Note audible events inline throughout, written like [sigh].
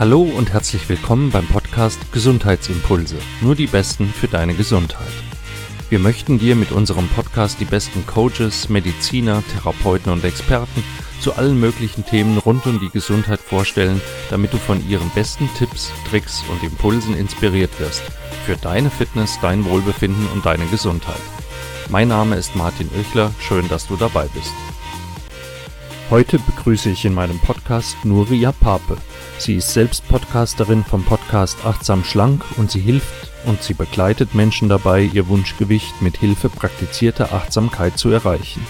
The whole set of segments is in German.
Hallo und herzlich willkommen beim Podcast Gesundheitsimpulse. Nur die Besten für deine Gesundheit. Wir möchten dir mit unserem Podcast die besten Coaches, Mediziner, Therapeuten und Experten zu allen möglichen Themen rund um die Gesundheit vorstellen, damit du von ihren besten Tipps, Tricks und Impulsen inspiriert wirst. Für deine Fitness, dein Wohlbefinden und deine Gesundheit. Mein Name ist Martin Oechler, schön, dass du dabei bist. Heute begrüße ich in meinem Podcast Nuria Pape. Sie ist selbst Podcasterin vom Podcast Achtsam Schlank und sie hilft und sie begleitet Menschen dabei, ihr Wunschgewicht mit Hilfe praktizierter Achtsamkeit zu erreichen.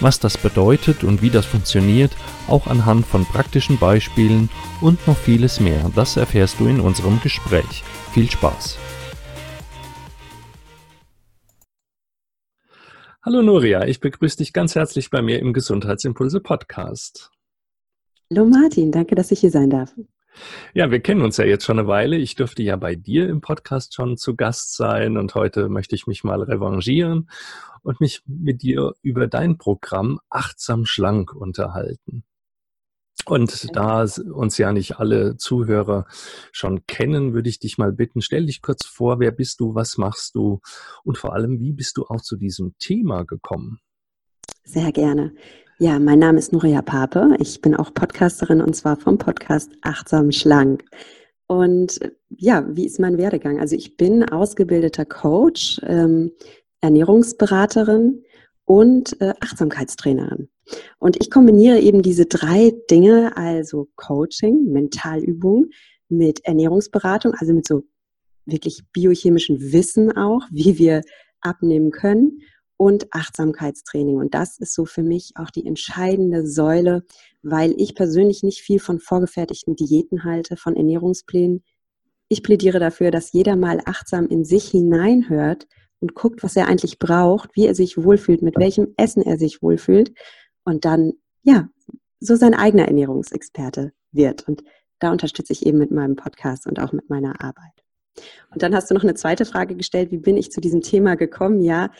Was das bedeutet und wie das funktioniert, auch anhand von praktischen Beispielen und noch vieles mehr, das erfährst du in unserem Gespräch. Viel Spaß! Hallo Nuria, ich begrüße dich ganz herzlich bei mir im Gesundheitsimpulse Podcast. Hallo Martin, danke, dass ich hier sein darf. Ja, wir kennen uns ja jetzt schon eine Weile. Ich dürfte ja bei dir im Podcast schon zu Gast sein und heute möchte ich mich mal revanchieren und mich mit dir über dein Programm Achtsam Schlank unterhalten. Und da uns ja nicht alle Zuhörer schon kennen, würde ich dich mal bitten, stell dich kurz vor, wer bist du, was machst du und vor allem, wie bist du auch zu diesem Thema gekommen? Sehr gerne. Ja, mein Name ist Nuria Pape. Ich bin auch Podcasterin und zwar vom Podcast Achtsam Schlank. Und ja, wie ist mein Werdegang? Also ich bin ausgebildeter Coach, ähm, Ernährungsberaterin und äh, Achtsamkeitstrainerin. Und ich kombiniere eben diese drei Dinge, also Coaching, Mentalübung, mit Ernährungsberatung, also mit so wirklich biochemischen Wissen auch, wie wir abnehmen können und Achtsamkeitstraining. Und das ist so für mich auch die entscheidende Säule, weil ich persönlich nicht viel von vorgefertigten Diäten halte, von Ernährungsplänen. Ich plädiere dafür, dass jeder mal achtsam in sich hineinhört und guckt, was er eigentlich braucht, wie er sich wohlfühlt, mit welchem Essen er sich wohlfühlt und dann, ja, so sein eigener Ernährungsexperte wird. Und da unterstütze ich eben mit meinem Podcast und auch mit meiner Arbeit. Und dann hast du noch eine zweite Frage gestellt, wie bin ich zu diesem Thema gekommen? Ja,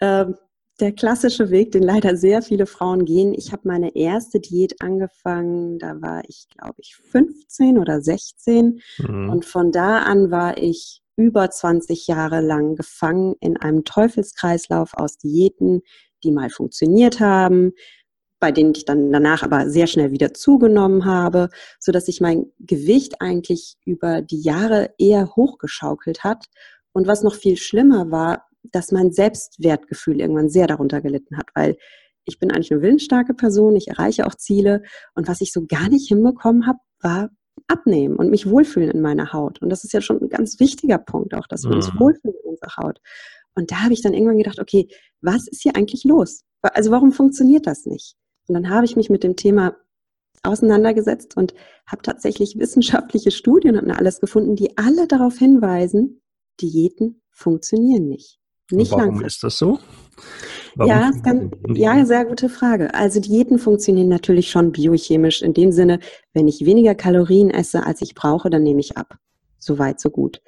ähm, der klassische Weg, den leider sehr viele Frauen gehen. Ich habe meine erste Diät angefangen, da war ich, glaube ich, 15 oder 16. Mhm. Und von da an war ich über 20 Jahre lang gefangen in einem Teufelskreislauf aus Diäten, die mal funktioniert haben, bei denen ich dann danach aber sehr schnell wieder zugenommen habe, so dass sich mein Gewicht eigentlich über die Jahre eher hochgeschaukelt hat. Und was noch viel schlimmer war, dass mein Selbstwertgefühl irgendwann sehr darunter gelitten hat, weil ich bin eigentlich eine willensstarke Person, ich erreiche auch Ziele und was ich so gar nicht hinbekommen habe, war abnehmen und mich wohlfühlen in meiner Haut. Und das ist ja schon ein ganz wichtiger Punkt auch, dass wir uns mhm. wohlfühlen in unserer Haut. Und da habe ich dann irgendwann gedacht, okay, was ist hier eigentlich los? Also warum funktioniert das nicht? Und dann habe ich mich mit dem Thema auseinandergesetzt und habe tatsächlich wissenschaftliche Studien und alles gefunden, die alle darauf hinweisen, Diäten funktionieren nicht. Nicht Warum langfristig. ist das so? Warum ja, kann, ja, sehr gute Frage. Also Diäten funktionieren natürlich schon biochemisch in dem Sinne, wenn ich weniger Kalorien esse, als ich brauche, dann nehme ich ab. So weit, so gut.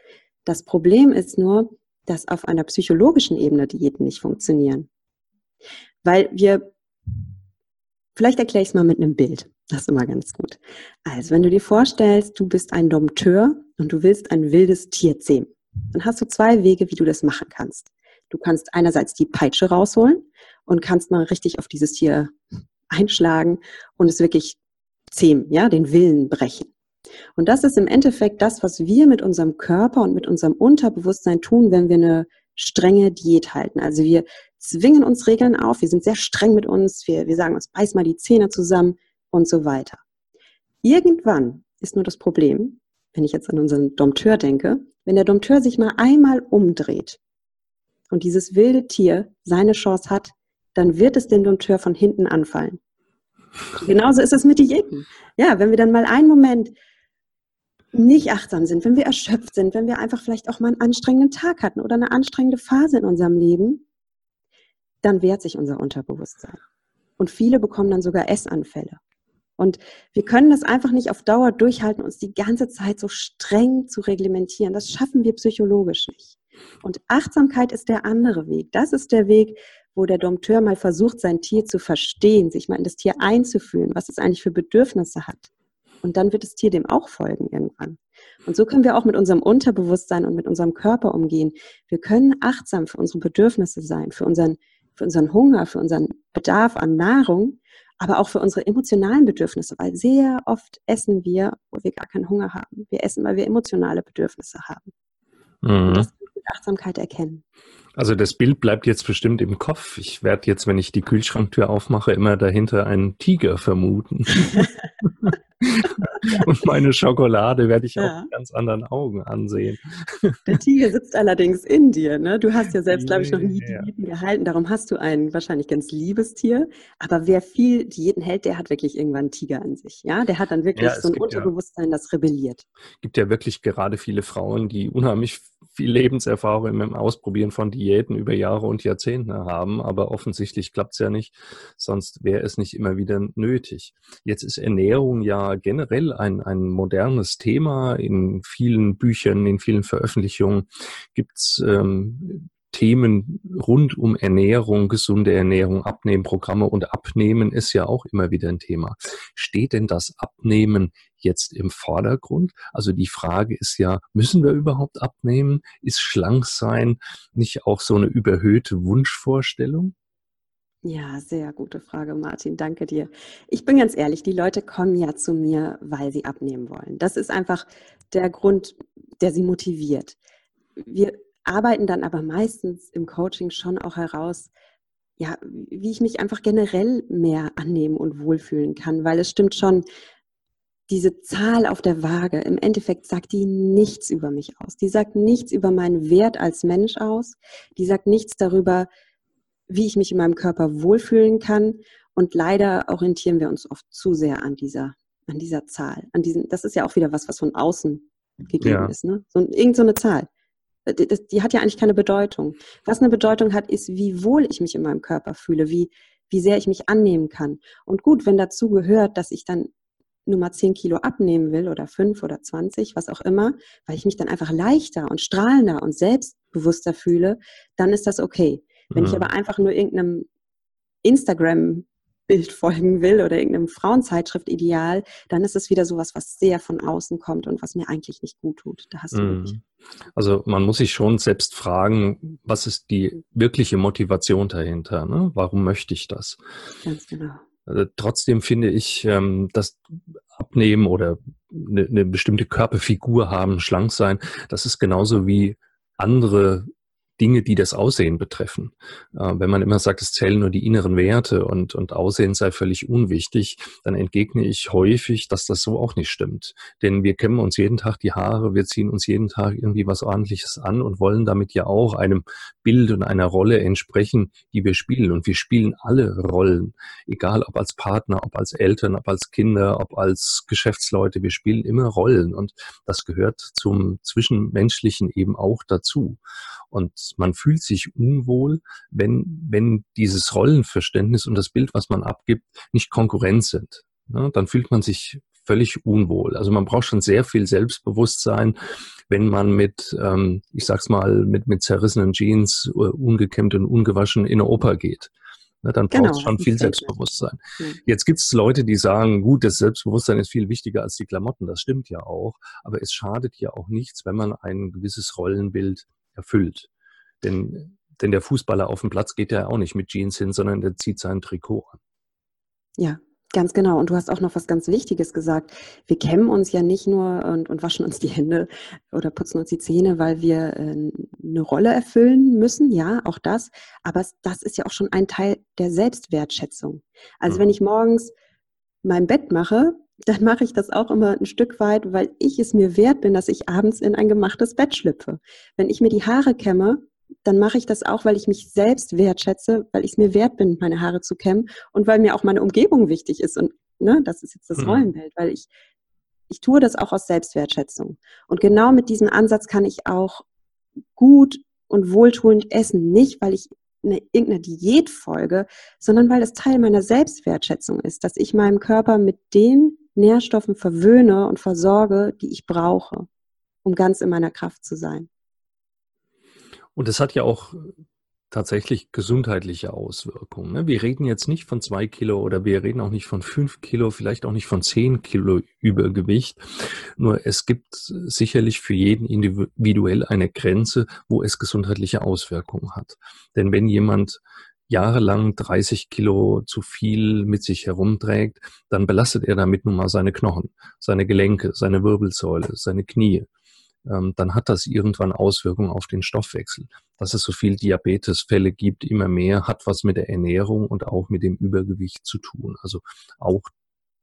Das Problem ist nur, dass auf einer psychologischen Ebene Diäten nicht funktionieren. Weil wir, vielleicht erkläre ich es mal mit einem Bild. Das ist immer ganz gut. Also, wenn du dir vorstellst, du bist ein Dompteur und du willst ein wildes Tier zähmen, dann hast du zwei Wege, wie du das machen kannst. Du kannst einerseits die Peitsche rausholen und kannst mal richtig auf dieses Tier einschlagen und es wirklich zähmen, ja, den Willen brechen. Und das ist im Endeffekt das, was wir mit unserem Körper und mit unserem Unterbewusstsein tun, wenn wir eine strenge Diät halten. Also wir zwingen uns Regeln auf, wir sind sehr streng mit uns, wir, wir sagen uns, beiß mal die Zähne zusammen und so weiter. Irgendwann ist nur das Problem, wenn ich jetzt an unseren Dompteur denke, wenn der Dompteur sich mal einmal umdreht und dieses wilde Tier seine Chance hat, dann wird es den Dompteur von hinten anfallen. Genauso ist es mit Diäten. Ja, wenn wir dann mal einen Moment nicht achtsam sind, wenn wir erschöpft sind, wenn wir einfach vielleicht auch mal einen anstrengenden Tag hatten oder eine anstrengende Phase in unserem Leben, dann wehrt sich unser Unterbewusstsein. Und viele bekommen dann sogar Essanfälle. Und wir können das einfach nicht auf Dauer durchhalten, uns die ganze Zeit so streng zu reglementieren. Das schaffen wir psychologisch nicht. Und Achtsamkeit ist der andere Weg. Das ist der Weg, wo der Dompteur mal versucht, sein Tier zu verstehen, sich mal in das Tier einzufühlen, was es eigentlich für Bedürfnisse hat. Und dann wird das Tier dem auch folgen irgendwann. Und so können wir auch mit unserem Unterbewusstsein und mit unserem Körper umgehen. Wir können achtsam für unsere Bedürfnisse sein, für unseren, für unseren Hunger, für unseren Bedarf an Nahrung, aber auch für unsere emotionalen Bedürfnisse, weil sehr oft essen wir, wo wir gar keinen Hunger haben. Wir essen, weil wir emotionale Bedürfnisse haben. Mhm. Das mit Achtsamkeit erkennen. Also das Bild bleibt jetzt bestimmt im Kopf. Ich werde jetzt, wenn ich die Kühlschranktür aufmache, immer dahinter einen Tiger vermuten. [laughs] Und meine Schokolade werde ich ja. auch mit ganz anderen Augen ansehen. Der Tiger sitzt allerdings in dir. Ne? Du hast ja selbst, glaube ich, noch nie ja. Diäten gehalten. Darum hast du ein wahrscheinlich ganz liebes Tier. Aber wer viel Diäten hält, der hat wirklich irgendwann einen Tiger an sich. Ja, der hat dann wirklich ja, so ein Unterbewusstsein, das rebelliert. Es gibt ja wirklich gerade viele Frauen, die unheimlich viel Lebenserfahrung im Ausprobieren von Diäten über Jahre und Jahrzehnte haben, aber offensichtlich klappt es ja nicht, sonst wäre es nicht immer wieder nötig. Jetzt ist Ernährung ja generell ein, ein modernes Thema. In vielen Büchern, in vielen Veröffentlichungen gibt es ähm, Themen rund um Ernährung, gesunde Ernährung, Abnehmprogramme und Abnehmen ist ja auch immer wieder ein Thema. Steht denn das Abnehmen jetzt im Vordergrund? Also die Frage ist ja, müssen wir überhaupt abnehmen? Ist schlank sein nicht auch so eine überhöhte Wunschvorstellung? Ja, sehr gute Frage, Martin. Danke dir. Ich bin ganz ehrlich, die Leute kommen ja zu mir, weil sie abnehmen wollen. Das ist einfach der Grund, der sie motiviert. Wir arbeiten dann aber meistens im Coaching schon auch heraus, ja, wie ich mich einfach generell mehr annehmen und wohlfühlen kann, weil es stimmt schon, diese Zahl auf der Waage, im Endeffekt sagt die nichts über mich aus. Die sagt nichts über meinen Wert als Mensch aus. Die sagt nichts darüber, wie ich mich in meinem Körper wohlfühlen kann. Und leider orientieren wir uns oft zu sehr an dieser, an dieser Zahl. An diesen, das ist ja auch wieder was, was von außen gegeben ja. ist. Ne? So, irgend so eine Zahl. Die, die hat ja eigentlich keine Bedeutung. Was eine Bedeutung hat, ist, wie wohl ich mich in meinem Körper fühle, wie, wie sehr ich mich annehmen kann. Und gut, wenn dazu gehört, dass ich dann nur mal 10 Kilo abnehmen will oder 5 oder 20, was auch immer, weil ich mich dann einfach leichter und strahlender und selbstbewusster fühle, dann ist das okay. Wenn mhm. ich aber einfach nur irgendeinem Instagram Bild folgen will oder irgendeinem Frauenzeitschrift-Ideal, dann ist es wieder sowas, was sehr von außen kommt und was mir eigentlich nicht gut tut. Da hast du mhm. Also man muss sich schon selbst fragen, was ist die wirkliche Motivation dahinter? Ne? Warum möchte ich das? Ganz genau. Also trotzdem finde ich, ähm, dass Abnehmen oder eine, eine bestimmte Körperfigur haben, schlank sein, das ist genauso wie andere Dinge, die das Aussehen betreffen. Äh, wenn man immer sagt, es zählen nur die inneren Werte und, und Aussehen sei völlig unwichtig, dann entgegne ich häufig, dass das so auch nicht stimmt. Denn wir kämmen uns jeden Tag die Haare, wir ziehen uns jeden Tag irgendwie was ordentliches an und wollen damit ja auch einem Bild und einer Rolle entsprechen, die wir spielen. Und wir spielen alle Rollen, egal ob als Partner, ob als Eltern, ob als Kinder, ob als Geschäftsleute. Wir spielen immer Rollen und das gehört zum Zwischenmenschlichen eben auch dazu. Und man fühlt sich unwohl, wenn, wenn dieses Rollenverständnis und das Bild, was man abgibt, nicht Konkurrenz sind. Ja, dann fühlt man sich völlig unwohl. Also man braucht schon sehr viel Selbstbewusstsein, wenn man mit, ähm, ich sag's mal, mit, mit zerrissenen Jeans, uh, ungekämmt und ungewaschen in eine Oper geht. Ne, dann braucht es genau, schon viel Selbstbewusstsein. Ja. Jetzt gibt es Leute, die sagen, gut, das Selbstbewusstsein ist viel wichtiger als die Klamotten. Das stimmt ja auch. Aber es schadet ja auch nichts, wenn man ein gewisses Rollenbild erfüllt. Denn, denn der Fußballer auf dem Platz geht ja auch nicht mit Jeans hin, sondern der zieht sein Trikot an. Ja, Ganz genau. Und du hast auch noch was ganz Wichtiges gesagt. Wir kämmen uns ja nicht nur und, und waschen uns die Hände oder putzen uns die Zähne, weil wir äh, eine Rolle erfüllen müssen. Ja, auch das. Aber das ist ja auch schon ein Teil der Selbstwertschätzung. Also mhm. wenn ich morgens mein Bett mache, dann mache ich das auch immer ein Stück weit, weil ich es mir wert bin, dass ich abends in ein gemachtes Bett schlüpfe. Wenn ich mir die Haare kämme, dann mache ich das auch, weil ich mich selbst wertschätze, weil ich es mir wert bin, meine Haare zu kämmen und weil mir auch meine Umgebung wichtig ist. Und ne, das ist jetzt das mhm. Rollenbild, weil ich, ich tue das auch aus Selbstwertschätzung. Und genau mit diesem Ansatz kann ich auch gut und wohltuend essen. Nicht, weil ich eine, irgendeiner Diät folge, sondern weil es Teil meiner Selbstwertschätzung ist, dass ich meinem Körper mit den Nährstoffen verwöhne und versorge, die ich brauche, um ganz in meiner Kraft zu sein. Und es hat ja auch tatsächlich gesundheitliche Auswirkungen. Ne? Wir reden jetzt nicht von zwei Kilo oder wir reden auch nicht von fünf Kilo, vielleicht auch nicht von zehn Kilo Übergewicht. Nur es gibt sicherlich für jeden individuell eine Grenze, wo es gesundheitliche Auswirkungen hat. Denn wenn jemand jahrelang 30 Kilo zu viel mit sich herumträgt, dann belastet er damit nun mal seine Knochen, seine Gelenke, seine Wirbelsäule, seine Knie. Ähm, dann hat das irgendwann Auswirkungen auf den Stoffwechsel. Dass es so viel Diabetesfälle gibt, immer mehr, hat was mit der Ernährung und auch mit dem Übergewicht zu tun. Also auch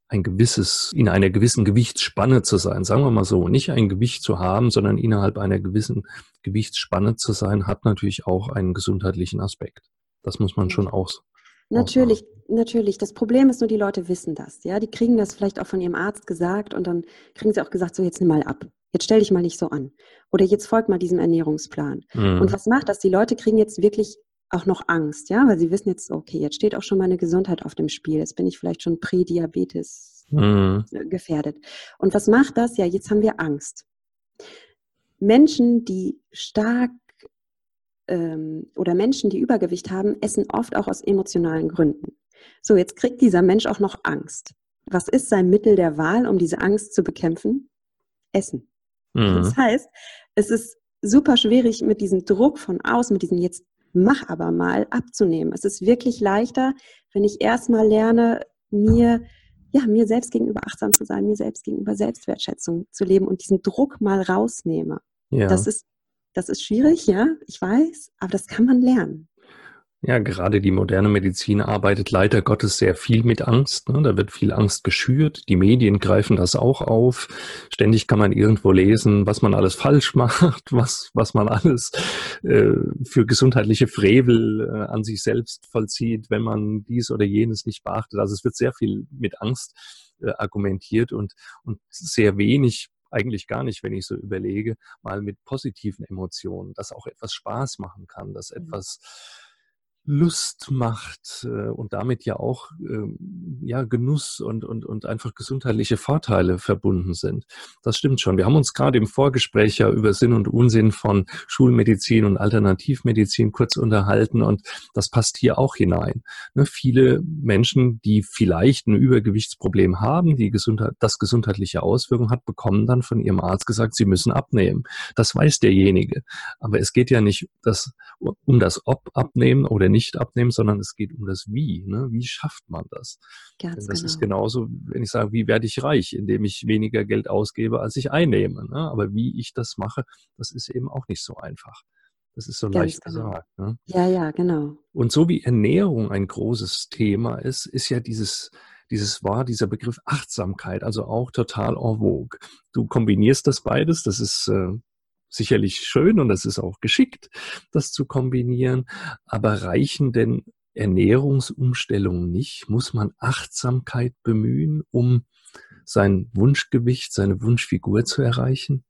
ein gewisses, in einer gewissen Gewichtsspanne zu sein, sagen wir mal so, nicht ein Gewicht zu haben, sondern innerhalb einer gewissen Gewichtsspanne zu sein, hat natürlich auch einen gesundheitlichen Aspekt. Das muss man schon aus. Natürlich, natürlich. Das Problem ist nur, die Leute wissen das. Ja, die kriegen das vielleicht auch von ihrem Arzt gesagt und dann kriegen sie auch gesagt, so jetzt nimm mal ab. Jetzt stell dich mal nicht so an. Oder jetzt folgt mal diesem Ernährungsplan. Mhm. Und was macht das? Die Leute kriegen jetzt wirklich auch noch Angst, ja, weil sie wissen jetzt, okay, jetzt steht auch schon meine Gesundheit auf dem Spiel. Jetzt bin ich vielleicht schon Prädiabetes mhm. gefährdet. Und was macht das? Ja, jetzt haben wir Angst. Menschen, die stark ähm, oder Menschen, die Übergewicht haben, essen oft auch aus emotionalen Gründen. So, jetzt kriegt dieser Mensch auch noch Angst. Was ist sein Mittel der Wahl, um diese Angst zu bekämpfen? Essen. Mhm. Das heißt, es ist super schwierig mit diesem Druck von außen, mit diesem jetzt mach aber mal abzunehmen. Es ist wirklich leichter, wenn ich erstmal lerne, mir ja, mir selbst gegenüber achtsam zu sein, mir selbst gegenüber Selbstwertschätzung zu leben und diesen Druck mal rausnehme. Ja. Das ist das ist schwierig, ja, ich weiß, aber das kann man lernen. Ja, gerade die moderne Medizin arbeitet leider Gottes sehr viel mit Angst. Ne? Da wird viel Angst geschürt. Die Medien greifen das auch auf. Ständig kann man irgendwo lesen, was man alles falsch [laughs] macht, was, was man alles äh, für gesundheitliche Frevel äh, an sich selbst vollzieht, wenn man dies oder jenes nicht beachtet. Also es wird sehr viel mit Angst äh, argumentiert und, und sehr wenig eigentlich gar nicht, wenn ich so überlege, mal mit positiven Emotionen, dass auch etwas Spaß machen kann, dass mhm. etwas Lust macht äh, und damit ja auch äh, ja Genuss und, und, und einfach gesundheitliche Vorteile verbunden sind. Das stimmt schon. Wir haben uns gerade im Vorgespräch ja über Sinn und Unsinn von Schulmedizin und Alternativmedizin kurz unterhalten und das passt hier auch hinein. Ne, viele Menschen, die vielleicht ein Übergewichtsproblem haben, die Gesundheit, das gesundheitliche Auswirkungen hat, bekommen dann von ihrem Arzt gesagt, sie müssen abnehmen. Das weiß derjenige. Aber es geht ja nicht das, um das Ob abnehmen oder nicht nicht abnehmen, sondern es geht um das Wie. Ne? Wie schafft man das? Ganz das genau. ist genauso, wenn ich sage, wie werde ich reich, indem ich weniger Geld ausgebe, als ich einnehme. Ne? Aber wie ich das mache, das ist eben auch nicht so einfach. Das ist so Ganz leicht genau. gesagt. Ne? Ja, ja, genau. Und so wie Ernährung ein großes Thema ist, ist ja dieses dieses Wort, dieser Begriff Achtsamkeit, also auch total en vogue. Du kombinierst das beides, das ist äh, sicherlich schön und das ist auch geschickt, das zu kombinieren. Aber reichen denn Ernährungsumstellungen nicht? Muss man Achtsamkeit bemühen, um sein Wunschgewicht, seine Wunschfigur zu erreichen?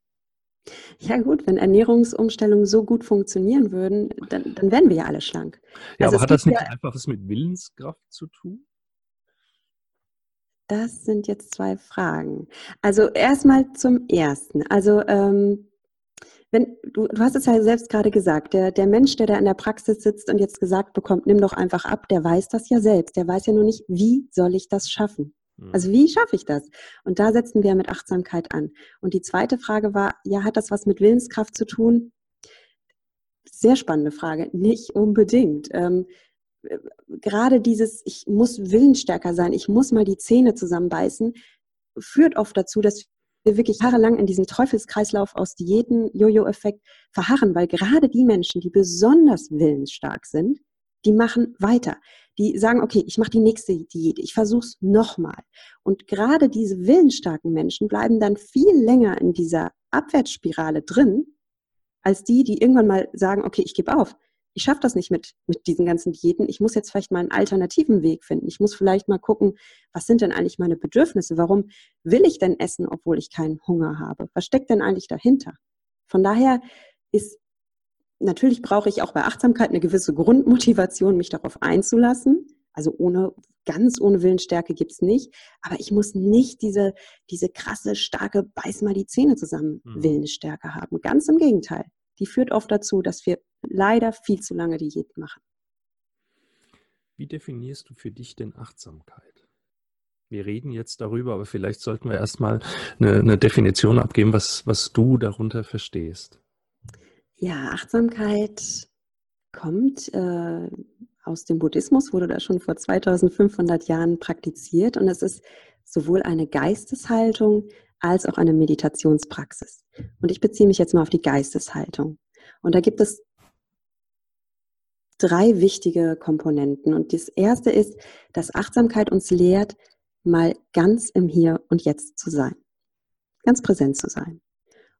Ja gut, wenn Ernährungsumstellungen so gut funktionieren würden, dann, dann wären wir ja alle schlank. Ja, also aber hat das nicht ja, einfach was mit Willenskraft zu tun? Das sind jetzt zwei Fragen. Also erstmal zum ersten. Also ähm, wenn, du, du hast es ja selbst gerade gesagt, der, der Mensch, der da in der Praxis sitzt und jetzt gesagt bekommt, nimm doch einfach ab, der weiß das ja selbst. Der weiß ja nur nicht, wie soll ich das schaffen? Mhm. Also wie schaffe ich das? Und da setzen wir mit Achtsamkeit an. Und die zweite Frage war, ja, hat das was mit Willenskraft zu tun? Sehr spannende Frage. Nicht unbedingt. Ähm, gerade dieses, ich muss willensstärker sein, ich muss mal die Zähne zusammenbeißen, führt oft dazu, dass wir wirklich jahrelang in diesem Teufelskreislauf aus Diäten, Jojo-Effekt verharren, weil gerade die Menschen, die besonders willensstark sind, die machen weiter. Die sagen, okay, ich mache die nächste Diät, ich versuche es nochmal. Und gerade diese willensstarken Menschen bleiben dann viel länger in dieser Abwärtsspirale drin, als die, die irgendwann mal sagen, okay, ich gebe auf ich schaffe das nicht mit, mit diesen ganzen Diäten. Ich muss jetzt vielleicht mal einen alternativen Weg finden. Ich muss vielleicht mal gucken, was sind denn eigentlich meine Bedürfnisse? Warum will ich denn essen, obwohl ich keinen Hunger habe? Was steckt denn eigentlich dahinter? Von daher ist, natürlich brauche ich auch bei Achtsamkeit eine gewisse Grundmotivation, mich darauf einzulassen. Also ohne, ganz ohne Willensstärke gibt es nicht. Aber ich muss nicht diese, diese krasse, starke, beiß mal die Zähne zusammen mhm. Willensstärke haben. Ganz im Gegenteil. Die führt oft dazu, dass wir leider viel zu lange Diät machen. Wie definierst du für dich denn Achtsamkeit? Wir reden jetzt darüber, aber vielleicht sollten wir erstmal eine, eine Definition abgeben, was, was du darunter verstehst. Ja, Achtsamkeit kommt äh, aus dem Buddhismus, wurde da schon vor 2500 Jahren praktiziert und es ist sowohl eine Geisteshaltung als auch eine Meditationspraxis. Und ich beziehe mich jetzt mal auf die Geisteshaltung. Und da gibt es drei wichtige Komponenten. Und das erste ist, dass Achtsamkeit uns lehrt, mal ganz im Hier und Jetzt zu sein. Ganz präsent zu sein.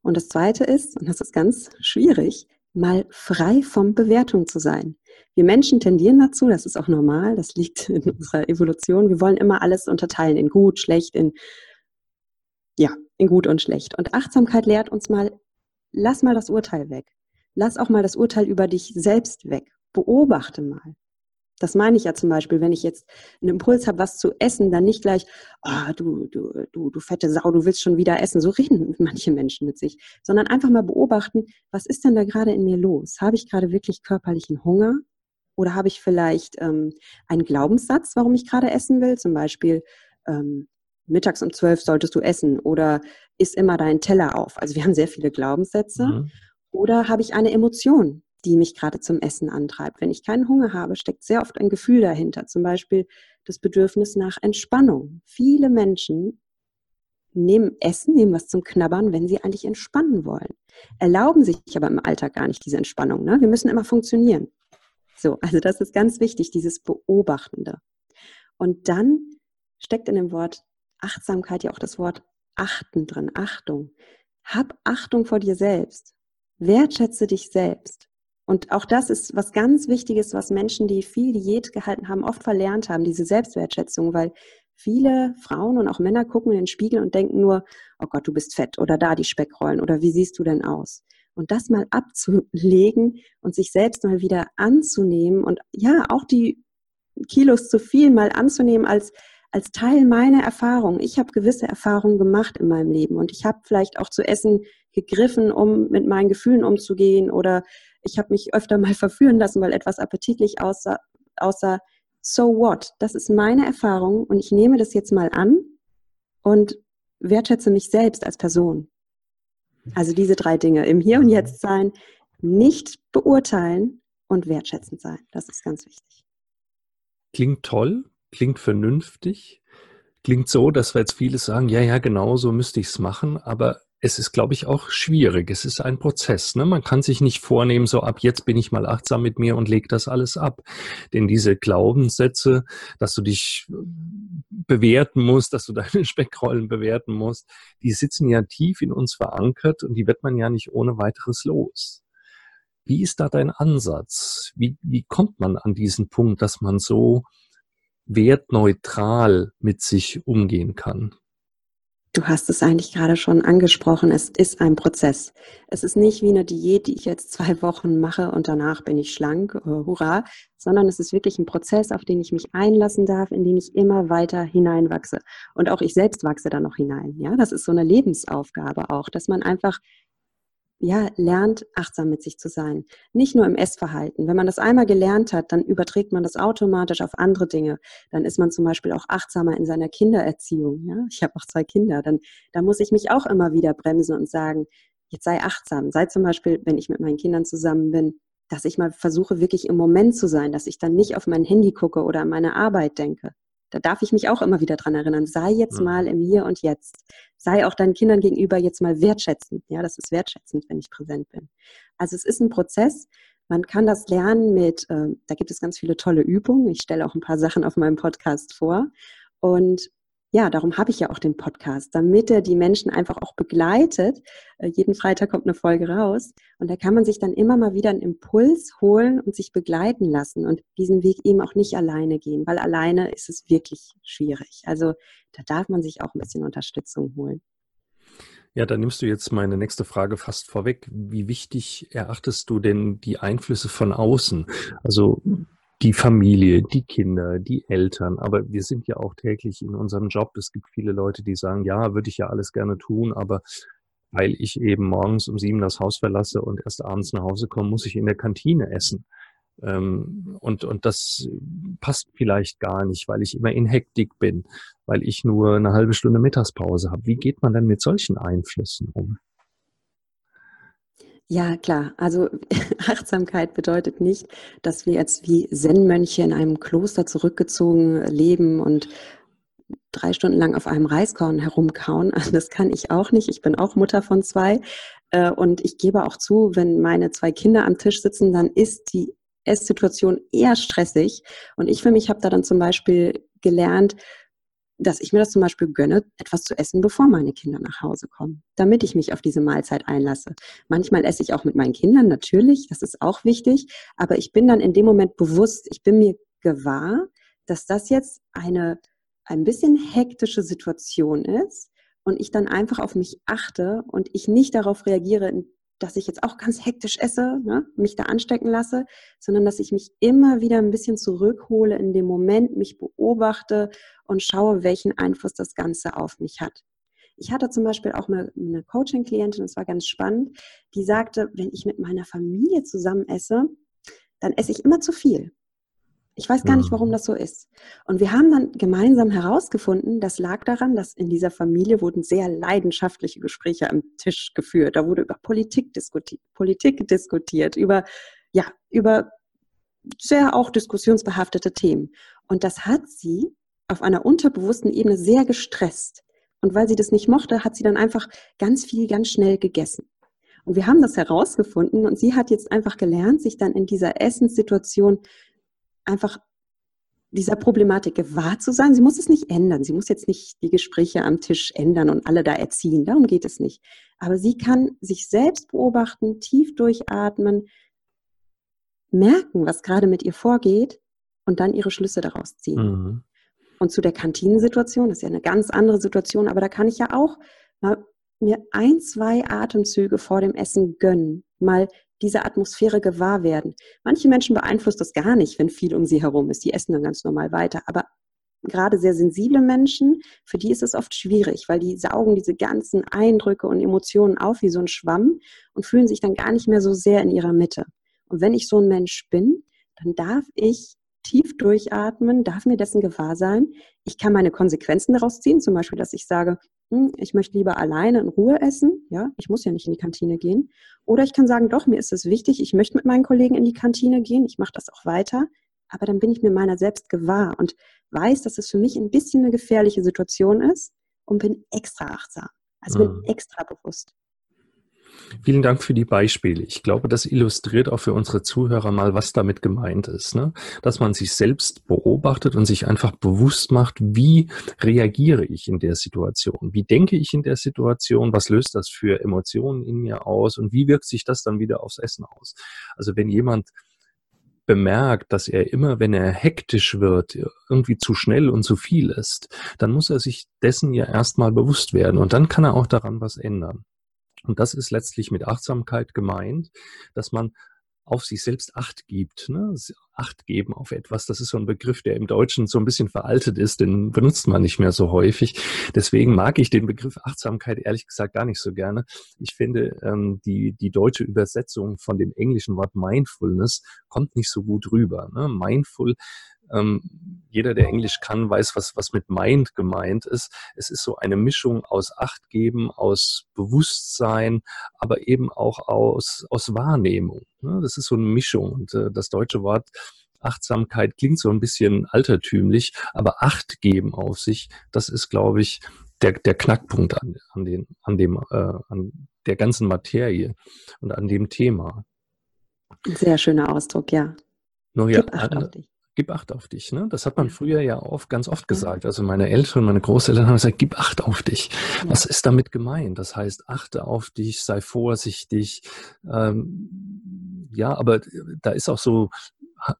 Und das zweite ist, und das ist ganz schwierig, mal frei von Bewertung zu sein. Wir Menschen tendieren dazu, das ist auch normal, das liegt in unserer Evolution. Wir wollen immer alles unterteilen in gut, schlecht, in ja, in gut und schlecht. Und Achtsamkeit lehrt uns mal, lass mal das Urteil weg. Lass auch mal das Urteil über dich selbst weg. Beobachte mal. Das meine ich ja zum Beispiel, wenn ich jetzt einen Impuls habe, was zu essen, dann nicht gleich, oh, du, du, du, du fette Sau, du willst schon wieder essen. So reden [laughs] manche Menschen mit sich. Sondern einfach mal beobachten, was ist denn da gerade in mir los? Habe ich gerade wirklich körperlichen Hunger? Oder habe ich vielleicht ähm, einen Glaubenssatz, warum ich gerade essen will? Zum Beispiel, ähm, mittags um zwölf solltest du essen oder isst immer deinen Teller auf. Also wir haben sehr viele Glaubenssätze. Mhm. Oder habe ich eine Emotion, die mich gerade zum Essen antreibt? Wenn ich keinen Hunger habe, steckt sehr oft ein Gefühl dahinter. Zum Beispiel das Bedürfnis nach Entspannung. Viele Menschen nehmen Essen, nehmen was zum Knabbern, wenn sie eigentlich entspannen wollen. Erlauben sich aber im Alltag gar nicht diese Entspannung. Ne? Wir müssen immer funktionieren. So, also das ist ganz wichtig, dieses Beobachtende. Und dann steckt in dem Wort Achtsamkeit ja auch das Wort achten drin, Achtung. Hab Achtung vor dir selbst. Wertschätze dich selbst. Und auch das ist was ganz Wichtiges, was Menschen, die viel Diät gehalten haben, oft verlernt haben, diese Selbstwertschätzung, weil viele Frauen und auch Männer gucken in den Spiegel und denken nur, oh Gott, du bist fett oder da die Speckrollen oder wie siehst du denn aus? Und das mal [laughs] abzulegen und sich selbst mal wieder anzunehmen und ja, auch die Kilos zu viel mal anzunehmen als als Teil meiner Erfahrung. Ich habe gewisse Erfahrungen gemacht in meinem Leben und ich habe vielleicht auch zu Essen gegriffen, um mit meinen Gefühlen umzugehen oder ich habe mich öfter mal [laughs] verführen lassen, weil etwas appetitlich aussah, aussah. So what? Das ist meine Erfahrung und ich nehme das jetzt mal an und wertschätze mich selbst als Person. Also diese drei Dinge, im Hier und Jetzt sein, nicht beurteilen und wertschätzend sein. Das ist ganz wichtig. Klingt toll klingt vernünftig, klingt so, dass wir jetzt viele sagen, ja, ja, genau so müsste ich es machen, aber es ist, glaube ich, auch schwierig. Es ist ein Prozess. Ne? Man kann sich nicht vornehmen, so ab jetzt bin ich mal achtsam mit mir und leg das alles ab. Denn diese Glaubenssätze, dass du dich bewerten musst, dass du [laughs] deine Speckrollen bewerten musst, die sitzen ja tief in uns verankert und die wird man ja nicht ohne weiteres los. Wie ist da dein Ansatz? Wie, wie kommt man an diesen Punkt, dass man so wertneutral mit sich umgehen kann? Du hast es eigentlich gerade schon angesprochen. Es ist ein Prozess. Es ist nicht wie eine Diät, die ich jetzt zwei [laughs] Wochen mache und danach bin ich schlank, äh, hurra, sondern es ist wirklich ein Prozess, auf den ich mich einlassen darf, in den ich immer weiter hineinwachse. Und auch ich selbst wachse da noch hinein. Ja, das ist so eine Lebensaufgabe auch, dass man einfach ja, lernt, achtsam mit sich zu sein. Nicht nur im Essverhalten. Wenn man das einmal gelernt hat, dann überträgt man das automatisch auf andere Dinge. Dann ist man zum Beispiel auch achtsamer in seiner Kindererziehung. Ja? Ich habe auch zwei Kinder. Dann, dann muss ich mich auch immer wieder bremsen und sagen, jetzt sei achtsam. Sei zum Beispiel, wenn ich mit meinen Kindern zusammen bin, dass ich mal versuche, wirklich im Moment zu sein, dass ich dann nicht auf mein Handy gucke oder an meine Arbeit denke. Da darf ich mich auch immer wieder dran erinnern. Sei jetzt mal im Hier und Jetzt. Sei auch deinen Kindern gegenüber jetzt mal wertschätzend. Ja, das ist wertschätzend, wenn ich präsent bin. Also es ist ein Prozess. Man kann das lernen mit, äh, da gibt es ganz viele tolle Übungen. Ich stelle auch ein paar Sachen auf meinem Podcast vor. Und ja, darum habe ich ja auch den Podcast, damit er die Menschen einfach auch begleitet. Äh, jeden Freitag kommt eine Folge raus und da kann man sich dann immer mal wieder einen Impuls holen und sich begleiten lassen und diesen Weg eben auch nicht alleine gehen, weil alleine ist es wirklich schwierig. Also da darf man sich auch ein bisschen Unterstützung holen. Ja, da nimmst du jetzt meine nächste Frage fast vorweg. Wie wichtig erachtest du denn die Einflüsse von außen? Also die Familie, die Kinder, die Eltern. Aber wir sind ja auch täglich in unserem Job. Es gibt viele Leute, die sagen, ja, würde ich ja alles gerne tun, aber weil ich eben morgens um sieben das Haus verlasse und erst abends nach Hause komme, muss ich in der Kantine essen. Ähm, und, und das passt vielleicht gar nicht, weil ich immer in Hektik bin, weil ich nur eine halbe Stunde Mittagspause habe. Wie geht man denn mit solchen Einflüssen um? Ja, klar. Also [laughs] Achtsamkeit bedeutet nicht, dass wir jetzt wie Zen-Mönche in einem Kloster zurückgezogen leben und drei Stunden lang auf einem Reiskorn herumkauen. [laughs] Das kann ich auch nicht. Ich bin auch Mutter von zwei. Äh, und ich gebe auch zu, wenn meine zwei Kinder am Tisch sitzen, dann ist die Esssituation eher stressig. Und ich für mich habe da dann zum Beispiel gelernt, dass ich mir das zum Beispiel gönne, etwas zu essen, bevor meine Kinder nach Hause kommen, damit ich mich auf diese Mahlzeit einlasse. Manchmal esse ich auch mit meinen Kindern, natürlich, das ist auch wichtig, aber ich bin dann in dem Moment bewusst, ich bin mir gewahr, dass das jetzt eine ein bisschen hektische Situation ist und ich dann einfach auf mich achte und ich nicht darauf reagiere, dass ich jetzt auch ganz hektisch esse, ne, mich da anstecken lasse, sondern dass ich mich immer wieder ein bisschen zurückhole in dem Moment, mich beobachte und schaue, welchen Einfluss das Ganze auf mich hat. Ich hatte zum Beispiel auch mal eine Coaching-Klientin, das war ganz spannend, die sagte, wenn ich mit meiner Familie zusammen esse, dann esse ich immer zu viel. Ich weiß gar nicht, warum das so ist. Und wir haben dann gemeinsam herausgefunden, das lag daran, dass in dieser Familie wurden sehr leidenschaftliche Gespräche am Tisch geführt. Da wurde über Politik diskutiert, Politik diskutiert, über, ja, über sehr auch diskussionsbehaftete Themen. Und das hat sie auf einer unterbewussten Ebene sehr gestresst. Und weil sie das nicht mochte, hat sie dann einfach ganz viel, ganz schnell gegessen. Und wir haben das herausgefunden und sie hat jetzt einfach gelernt, sich dann in dieser Essenssituation einfach dieser Problematik gewahr zu sein. Sie muss es nicht ändern. Sie muss jetzt nicht die Gespräche am Tisch ändern und alle da erziehen. Darum geht es nicht. Aber sie kann sich selbst beobachten, tief durchatmen, merken, was gerade mit ihr vorgeht und dann ihre Schlüsse daraus ziehen. Mhm. Und zu der Kantinensituation, das ist ja eine ganz andere Situation, aber da kann ich ja auch mal mir ein, zwei Atemzüge vor dem Essen gönnen, mal diese Atmosphäre gewahr werden. Manche Menschen beeinflusst das gar nicht, wenn viel um sie herum ist. Die essen dann ganz normal weiter. Aber gerade sehr sensible Menschen, für die ist es oft schwierig, weil die saugen diese ganzen Eindrücke und Emotionen auf wie so ein Schwamm und fühlen sich dann gar nicht mehr so sehr in ihrer Mitte. Und wenn ich so ein Mensch bin, dann darf ich tief durchatmen, darf mir dessen gewahr sein. Ich kann meine Konsequenzen daraus ziehen, zum Beispiel, dass ich sage, hm, ich möchte lieber alleine in Ruhe essen, ja, ich muss ja nicht in die Kantine gehen. Oder ich kann sagen, doch, mir ist es wichtig, ich möchte mit meinen Kollegen in die Kantine gehen, ich mache das auch weiter, aber dann bin ich mir meiner selbst gewahr und weiß, dass es für mich ein bisschen eine gefährliche Situation ist und bin extra achtsam. Also bin mhm. extra bewusst. Vielen Dank für die Beispiele. Ich glaube, das illustriert auch für unsere Zuhörer mal, was damit gemeint ist. Ne? Dass man sich selbst beobachtet und sich einfach bewusst macht, wie reagiere ich in der Situation? Wie denke ich in der Situation? Was löst das für Emotionen in mir aus? Und wie wirkt sich das dann wieder aufs Essen aus? Also wenn jemand bemerkt, dass er immer, wenn er hektisch wird, irgendwie zu schnell und zu viel ist, dann muss er sich dessen ja erstmal bewusst werden und dann kann er auch daran was ändern. Und das ist letztlich mit Achtsamkeit gemeint, dass man auf sich selbst Acht gibt. Ne? Acht geben auf etwas, das ist so ein Begriff, der im Deutschen so ein bisschen veraltet ist, den benutzt man nicht mehr so häufig. Deswegen mag ich den Begriff Achtsamkeit ehrlich gesagt gar nicht so gerne. Ich finde, ähm, die, die deutsche Übersetzung von dem englischen Wort Mindfulness kommt nicht so gut rüber. Ne? Mindful ähm, jeder, der Englisch kann, weiß, was, was mit Mind gemeint ist. Es ist so eine Mischung aus Achtgeben, aus Bewusstsein, aber eben auch aus, aus Wahrnehmung. Ne? Das ist so eine Mischung. Und äh, das deutsche Wort Achtsamkeit klingt so ein bisschen altertümlich, aber Acht geben auf sich, das ist, glaube ich, der, der Knackpunkt an, an, den, an, dem, äh, an der ganzen Materie und an dem Thema. Sehr schöner Ausdruck, ja. Nur ja, Acht auf dich gib Acht auf dich. Ne? Das hat man früher ja oft, ganz oft gesagt. Also meine Eltern, meine Großeltern haben gesagt, gib Acht auf dich. Was ist damit gemeint? Das heißt, achte auf dich, sei vorsichtig. Ähm, ja, aber da ist auch so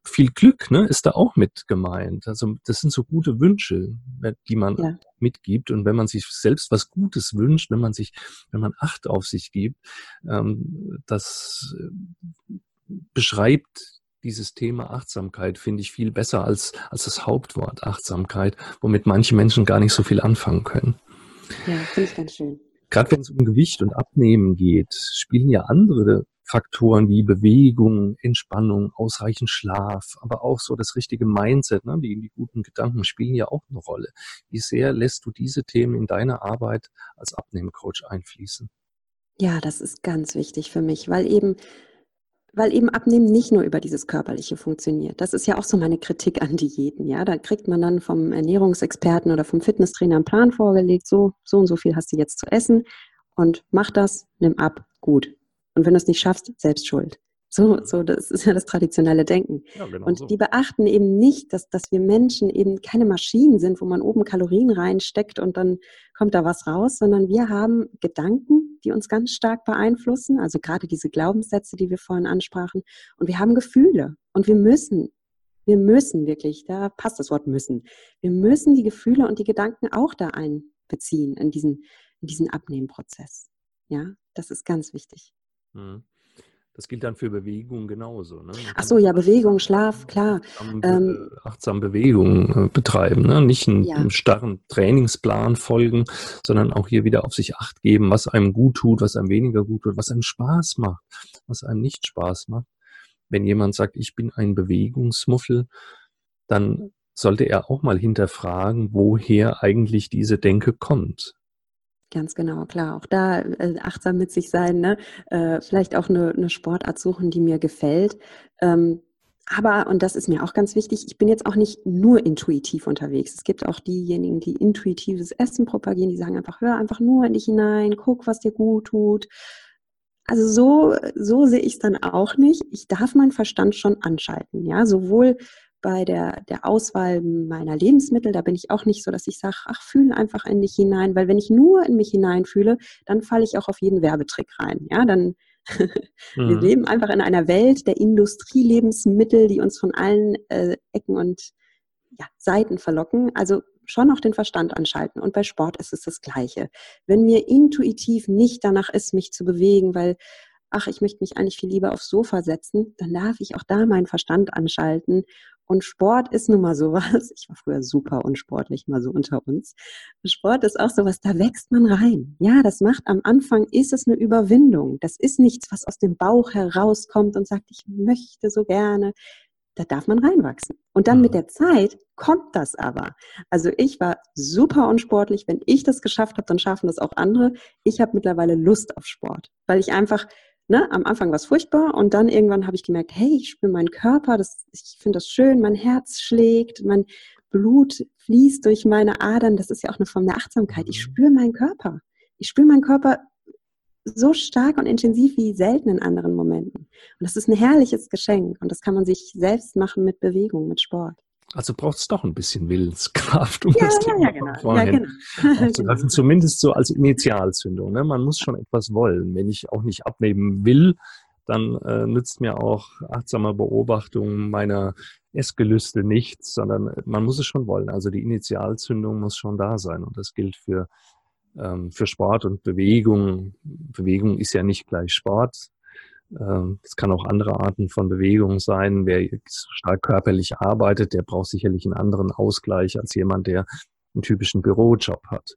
viel Glück, ne, ist da auch mit gemeint. Also das sind so gute Wünsche, äh, die man ja. mitgibt. Und wenn man sich selbst was Gutes wünscht, wenn man sich, wenn man Acht auf sich gibt, ähm, das äh, beschreibt dieses Thema Achtsamkeit finde ich viel besser als, als das Hauptwort Achtsamkeit, womit manche Menschen gar nicht so viel anfangen können. Ja, finde ich ganz schön. gerade wenn es um Gewicht und Abnehmen geht, spielen ja andere Faktoren wie Bewegung, Entspannung, ausreichend Schlaf, aber auch so das richtige Mindset, ne, die, die guten Gedanken spielen ja auch eine Rolle. Wie sehr lässt du diese Themen in deine Arbeit als Abnehmcoach einfließen? Ja, das ist ganz wichtig für mich, weil eben weil eben Abnehmen nicht nur über dieses Körperliche funktioniert. Das ist ja auch so meine Kritik an Diäten. Ja, da kriegt man dann vom Ernährungsexperten oder vom Fitnesstrainer einen Plan vorgelegt. So, so und so viel hast du jetzt zu essen und mach das, nimm ab, gut. Und wenn du es nicht schaffst, selbst schuld. So, so, das ist ja das traditionelle Denken. Ja, genau und so. die beachten eben nicht, dass, dass wir Menschen eben keine Maschinen sind, wo man oben Kalorien reinsteckt und dann kommt da was raus, sondern wir haben Gedanken, die uns ganz stark beeinflussen, also gerade diese Glaubenssätze, die wir vorhin ansprachen, und wir haben Gefühle und wir müssen, wir müssen wirklich, da passt das Wort müssen, wir müssen die Gefühle und die Gedanken auch da einbeziehen in diesen, in diesen Abnehmprozess. Ja, das ist ganz wichtig. Mhm. Das gilt dann für Bewegung genauso. Ne? Ach so, ja, Bewegung, Schlaf, klar. Achtsam, ähm, achtsam Bewegung äh, betreiben, ne? nicht einen, ja. einen, starren Trainingsplan folgen, sondern auch hier wieder auf sich acht geben, was einem gut tut, was einem weniger gut tut, was einem Spaß macht, was einem nicht Spaß macht. Wenn jemand sagt, ich bin ein Bewegungsmuffel, dann sollte er auch mal hinterfragen, woher eigentlich diese Denke kommt. Ganz genau, klar. Auch da äh, achtsam mit sich sein, ne? Äh, vielleicht auch eine, eine, Sportart suchen, die mir gefällt. Ähm, aber, und das ist mir auch ganz wichtig, ich bin jetzt auch nicht nur intuitiv unterwegs. Es gibt auch diejenigen, die intuitives Essen propagieren, die sagen einfach, hör einfach nur in dich hinein, guck, was dir gut tut. Also so, so sehe ich es dann auch nicht. Ich darf meinen Verstand schon anschalten, ja, sowohl bei der, der Auswahl meiner Lebensmittel, da bin ich auch nicht so, dass ich sage, ach, fühle einfach in dich hinein, weil wenn ich nur in mich hineinfühle, dann falle ich auch auf jeden Werbetrick rein. Ja, dann [laughs] wir mhm. leben einfach in einer Welt der Industrielebensmittel, die uns von allen äh, Ecken und ja, Seiten verlocken. Also schon auch den Verstand anschalten. Und bei Sport ist es das Gleiche. Wenn mir intuitiv nicht danach ist, mich zu bewegen, weil ach, ich möchte mich eigentlich viel lieber aufs Sofa setzen, dann darf ich auch da meinen Verstand anschalten und Sport ist nun mal sowas. Ich war früher super unsportlich, mal so unter uns. Sport ist auch sowas, da wächst man rein. Ja, das macht am Anfang ist es eine Überwindung. Das ist nichts, was aus dem Bauch herauskommt und sagt, ich möchte so gerne. Da darf man reinwachsen. Und dann mit mhm. der Zeit kommt das aber. Also ich war super unsportlich. Wenn ich das geschafft habe, dann schaffen das auch andere. Ich habe mittlerweile Lust auf Sport, weil ich einfach ne, am Anfang war es furchtbar und dann irgendwann habe ich gemerkt, hey, ich spüre meinen Körper, das, ich finde das schön, mein Herz schlägt, mein Blut fließt durch meine Adern, das ist ja auch eine Form der Achtsamkeit. Ich mhm. spüre meinen Körper. Ich spüre meinen Körper so stark und intensiv wie selten in anderen Momenten. Und das ist ein herrliches Geschenk und das kann man sich selbst machen mit Bewegung, mit Sport. Also braucht es doch ein bisschen Willenskraft, [laughs] um ja, das ja, Thema ja, genau. vorhin ja, genau. Also zumindest so als Initialzündung. Ne? Man muss schon etwas wollen. Wenn ich auch nicht abnehmen will, dann äh, nützt mir auch achtsame Beobachtung meiner Essgelüste nichts, sondern man muss es schon wollen. Also die Initialzündung muss schon da sein. Und das gilt für, ähm, für Sport und Bewegung. Bewegung ist ja nicht gleich Sport. Ähm, es kann auch andere Arten von Bewegung sein. Wer stark körperlich arbeitet, der braucht sicherlich einen anderen Ausgleich als jemand, der einen typischen Bürojob hat.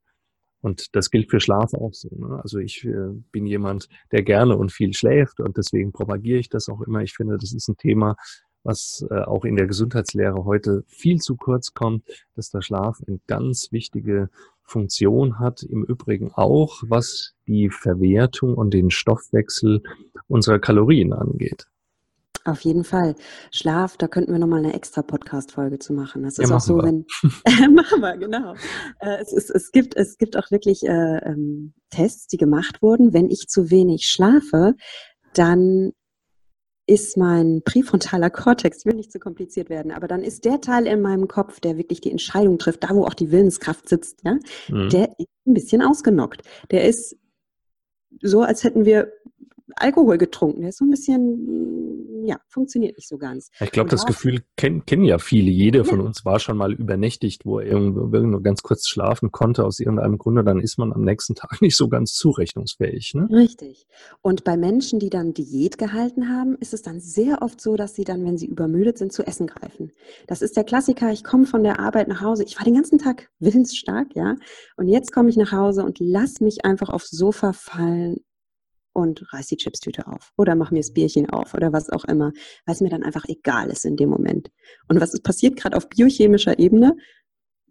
Und das gilt für Schlaf auch so. Ne? Also ich äh, bin jemand, der gerne und viel schläft und deswegen propagiere ich das auch immer. Ich finde, das ist ein Thema, was äh, auch in der Gesundheitslehre heute viel zu kurz kommt, dass der Schlaf eine ganz wichtige Funktion hat. Im Übrigen auch, was die Verwertung und den Stoffwechsel unserer Kalorien angeht. Auf jeden Fall. Schlaf, da könnten wir nochmal eine extra Podcast-Folge zu machen. Das ist ja, auch so, wir. wenn. [laughs] machen wir, genau. Äh, es, ist, es, gibt, es gibt auch wirklich äh, ähm, Tests, die gemacht wurden. Wenn ich zu wenig schlafe, dann ist mein präfrontaler Kortex, ich will nicht zu kompliziert werden, aber dann ist der Teil in meinem Kopf, der wirklich die Entscheidung trifft, da wo auch die Willenskraft sitzt, ja, mhm. der ist ein bisschen ausgenockt. Der ist so, als hätten wir Alkohol getrunken. Der ist so ein bisschen, ja, funktioniert nicht so ganz. Ich glaube, das Gefühl kennen, kennen ja viele. Jede ja. von uns war schon mal übernächtigt, wo er irgendwo, irgendwo ganz kurz schlafen konnte aus irgendeinem Grunde. Dann ist man am nächsten Tag [laughs] nicht so ganz zurechnungsfähig. Ne? Richtig. Und bei Menschen, die dann Diät gehalten haben, ist es dann sehr oft so, dass sie dann, wenn sie übermüdet sind, zu essen greifen. Das ist der Klassiker. Ich komme von der Arbeit nach Hause. Ich war den ganzen Tag [laughs] willensstark, ja. Und jetzt komme ich nach Hause und lass mich einfach aufs Sofa fallen und reiß die Chipstüte auf oder mach mir das Bierchen auf oder was auch immer, weil es mir dann einfach egal ist in dem Moment. Und was ist passiert gerade auf biochemischer Ebene?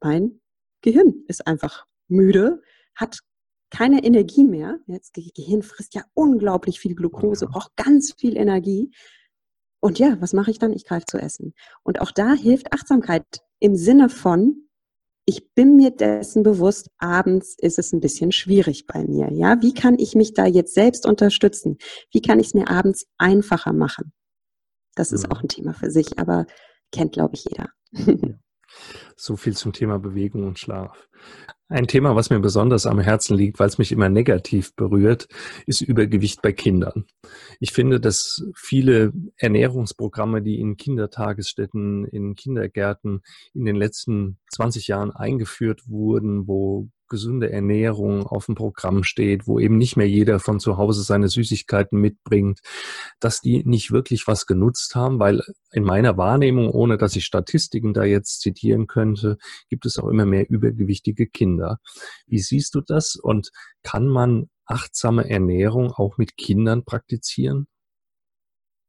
Mein Gehirn ist einfach müde, hat keine Energie mehr. Jetzt Gehirn frisst ja unglaublich viel Glucose, braucht ganz viel Energie. Und ja, was mache ich dann? Ich greife zu essen. Und auch da hilft Achtsamkeit im Sinne von, ich bin mir dessen bewusst, abends ist es ein bisschen schwierig bei mir. Ja, wie kann ich mich da jetzt selbst unterstützen? Wie kann ich es mir abends einfacher machen? Das ist mhm. auch ein Thema für sich, aber kennt, glaube ich, jeder. So viel zum Thema Bewegung und Schlaf. Ein Thema, was mir besonders am Herzen liegt, weil es mich immer negativ berührt, ist Übergewicht bei Kindern. Ich finde, dass viele Ernährungsprogramme, die in Kindertagesstätten, in Kindergärten in den letzten 20 Jahren eingeführt wurden, wo gesunde Ernährung auf dem Programm steht, wo eben nicht mehr jeder von zu Hause seine Süßigkeiten mitbringt, dass die nicht wirklich was genutzt haben, weil in meiner Wahrnehmung, ohne dass ich Statistiken da jetzt zitieren könnte, gibt es auch immer mehr übergewichtige Kinder. Wie siehst du das und kann man achtsame Ernährung auch mit Kindern praktizieren?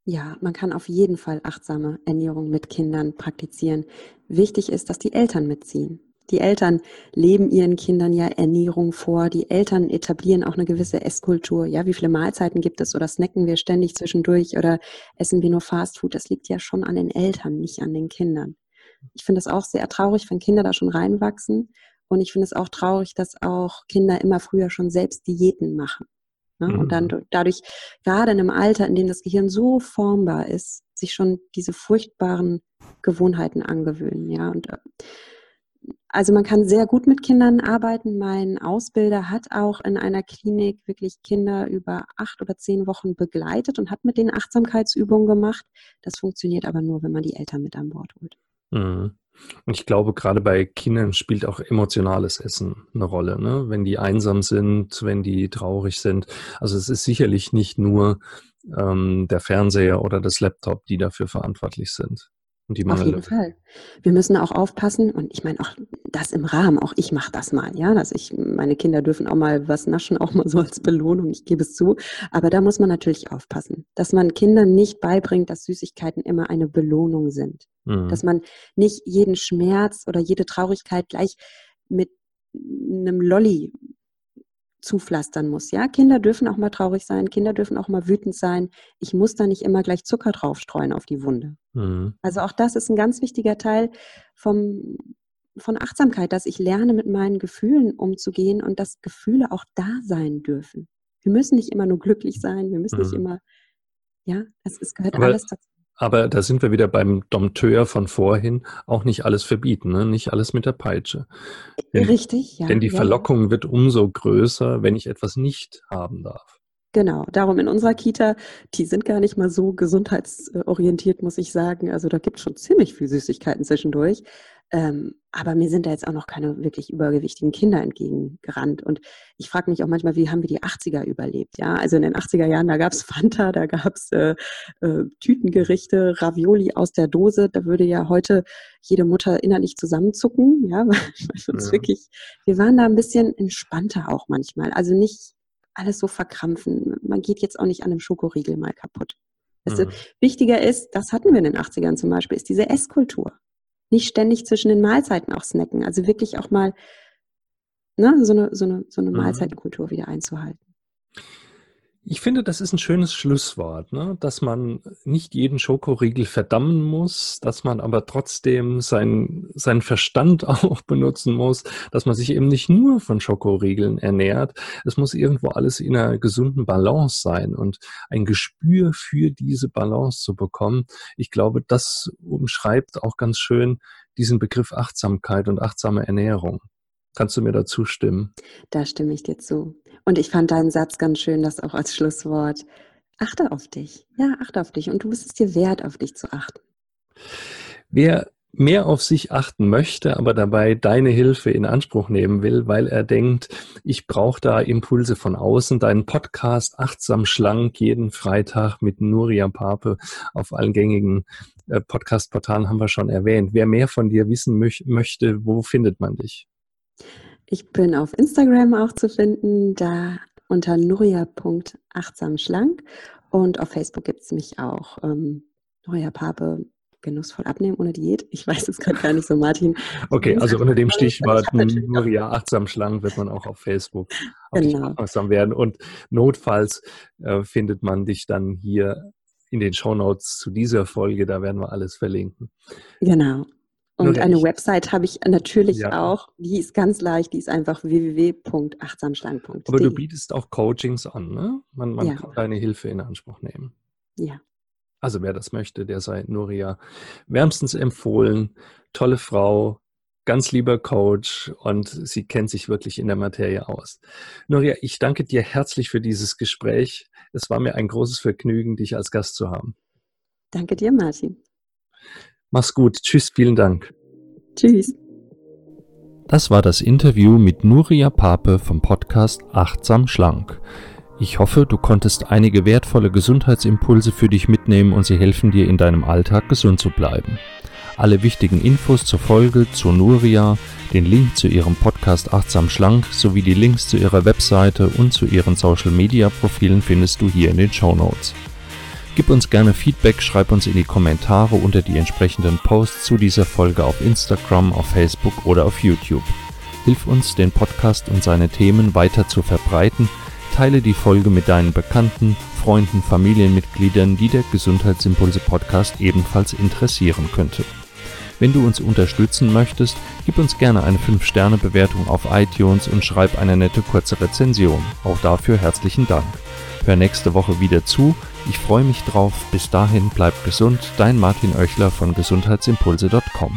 Ja, man kann auf jeden Fall achtsame Ernährung mit Kindern praktizieren. Wichtig ist, dass die Eltern mitziehen. Die Eltern leben ihren Kindern ja Ernährung vor. Die Eltern etablieren auch eine gewisse Esskultur. Ja, wie viele Mahlzeiten gibt es oder snacken wir ständig zwischendurch oder essen wir nur Fastfood? Das liegt ja schon an den Eltern, nicht an den Kindern. Ich finde es auch sehr traurig, wenn Kinder da schon reinwachsen. Und ich finde es auch traurig, dass auch Kinder immer früher schon selbst Diäten machen. Ne? Mhm. Und dann dadurch, gerade in einem Alter, in dem das Gehirn so formbar ist, sich schon diese furchtbaren Gewohnheiten angewöhnen. Ja, und äh, also man kann sehr gut mit Kindern arbeiten. Mein Ausbilder hat auch in einer Klinik wirklich Kinder über acht oder zehn Wochen begleitet und hat mit denen Achtsamkeitsübungen gemacht. Das funktioniert aber nur, wenn man die Eltern mit an Bord holt. Mhm. Und ich glaube, gerade bei Kindern spielt auch emotionales Essen eine Rolle. Ne? Wenn die einsam sind, wenn die traurig sind. Also es ist sicherlich nicht nur ähm, der Fernseher oder das Laptop, die dafür verantwortlich sind. Und die Auf jeden Fall. Wir müssen auch aufpassen und ich meine auch das im Rahmen, auch ich mache das mal, ja, dass ich, meine Kinder dürfen auch mal was naschen, [laughs] auch mal so als Belohnung, ich gebe es zu. Aber da muss man natürlich aufpassen, dass man Kindern nicht beibringt, dass Süßigkeiten immer eine Belohnung sind. Mhm. Dass man nicht jeden Schmerz oder jede Traurigkeit gleich mit einem Lolli zupflastern muss. Ja, Kinder dürfen auch mal traurig sein, Kinder dürfen auch mal wütend sein. Ich muss da nicht immer gleich Zucker draufstreuen auf die Wunde. Mhm. Also auch das ist ein ganz wichtiger Teil vom, von Achtsamkeit, dass ich lerne, mit meinen Gefühlen umzugehen und dass Gefühle auch da sein dürfen. Wir müssen nicht immer nur glücklich sein, wir müssen mhm. nicht immer, ja, es, es gehört Aber alles dazu. Aber da sind wir wieder beim Dompteur von vorhin, auch nicht alles verbieten, ne? nicht alles mit der Peitsche. Denn, Richtig, ja. Denn die Verlockung ja. wird umso größer, wenn ich etwas nicht haben darf. Genau, darum in unserer Kita, die sind gar nicht mal so gesundheitsorientiert, muss ich sagen. Also da gibt es schon ziemlich viel Süßigkeiten zwischendurch. Ähm, aber mir sind da jetzt auch noch keine wirklich übergewichtigen Kinder entgegengerannt. Und ich frage mich auch manchmal, wie haben wir die 80er überlebt? Ja, also in den 80er Jahren, da gab es Fanta, da gab es äh, äh, Tütengerichte, Ravioli aus der Dose. Da würde ja heute jede Mutter innerlich zusammenzucken. Ja, [laughs] weil uns ja. wirklich, wir waren da ein bisschen entspannter auch manchmal. Also nicht alles so verkrampfen. Man geht jetzt auch nicht an einem Schokoriegel mal kaputt. Mhm. Wichtiger ist, das hatten wir in den 80ern zum Beispiel, ist diese Esskultur nicht ständig zwischen den Mahlzeiten auch snacken. Also wirklich auch mal ne, so eine, so eine, so eine mhm. Mahlzeitenkultur wieder einzuhalten. Ich finde, das ist ein schönes Schlusswort, ne? dass man nicht jeden Schokoriegel verdammen muss, dass man aber trotzdem sein, seinen Verstand [laughs] auch benutzen muss, dass man sich eben nicht nur von Schokoriegeln ernährt. Es muss irgendwo alles in einer gesunden Balance sein und ein Gespür für diese Balance zu bekommen. Ich glaube, das umschreibt auch ganz schön diesen Begriff Achtsamkeit und achtsame Ernährung. Kannst du mir dazu stimmen? Da stimme ich dir zu. Und ich fand deinen Satz ganz schön, das auch als Schlusswort. Achte auf dich. Ja, achte auf dich. Und du bist es dir wert, auf dich zu achten. Wer mehr auf sich achten möchte, aber dabei deine Hilfe in Anspruch nehmen will, weil er denkt, ich brauche da Impulse von außen. Deinen Podcast Achtsam Schlank jeden Freitag mit Nuria Pape auf allen gängigen äh, Podcast-Portalen haben wir schon erwähnt. Wer mehr von dir wissen möch möchte, wo findet man dich? Ich bin auf Instagram auch zu finden, da unter nuria.achtsamschlank und auf Facebook gibt es mich auch. Ähm, Nuria Pape genussvoll abnehmen ohne Diät. Ich weiß es gerade gar nicht so, Martin. Okay, also unter dem Stichwort [laughs] Nuria achtsam schlank wird man auch auf Facebook genau. aufmerksam werden. Und notfalls äh, findet man dich dann hier in den Shownotes zu dieser Folge. Da werden wir alles verlinken. Genau. Und eine ich, Website habe ich natürlich ja. auch. Die ist ganz leicht. Die ist einfach www.achtsamschlank.de. Aber du bietest auch Coachings an, ne? Man, man ja. kann deine Hilfe in Anspruch nehmen. Ja. Also wer das möchte, der sei Nuria wärmstens empfohlen. Tolle Frau, ganz lieber Coach und sie kennt sich wirklich in der Materie aus. Nuria, ich danke dir herzlich für dieses Gespräch. Es war mir ein großes Vergnügen, dich als Gast zu haben. Danke dir, Martin. Mach's gut. Tschüss, vielen Dank. Tschüss. Das war das Interview mit Nuria Pape vom Podcast Achtsam Schlank. Ich hoffe, du konntest einige wertvolle Gesundheitsimpulse für dich mitnehmen und sie helfen dir in deinem Alltag gesund zu bleiben. Alle wichtigen Infos zur Folge, zu Nuria, den Link zu ihrem Podcast Achtsam Schlank sowie die Links zu ihrer Webseite und zu ihren Social Media Profilen findest du hier in den Show Notes. Gib uns gerne Feedback, schreib uns in die Kommentare unter die entsprechenden Posts zu dieser Folge auf Instagram, auf Facebook oder auf YouTube. Hilf uns, den Podcast und seine Themen weiter zu verbreiten Teile die Folge mit deinen Bekannten, Freunden, Familienmitgliedern, die der Gesundheitsimpulse Podcast ebenfalls interessieren könnte. Wenn du uns unterstützen möchtest, gib uns gerne eine 5-Sterne-Bewertung auf iTunes und schreib eine nette kurze Rezension. Auch dafür herzlichen Dank. Hör nächste Woche wieder zu. Ich freue mich drauf. Bis dahin bleib gesund. Dein Martin Oechler von gesundheitsimpulse.com.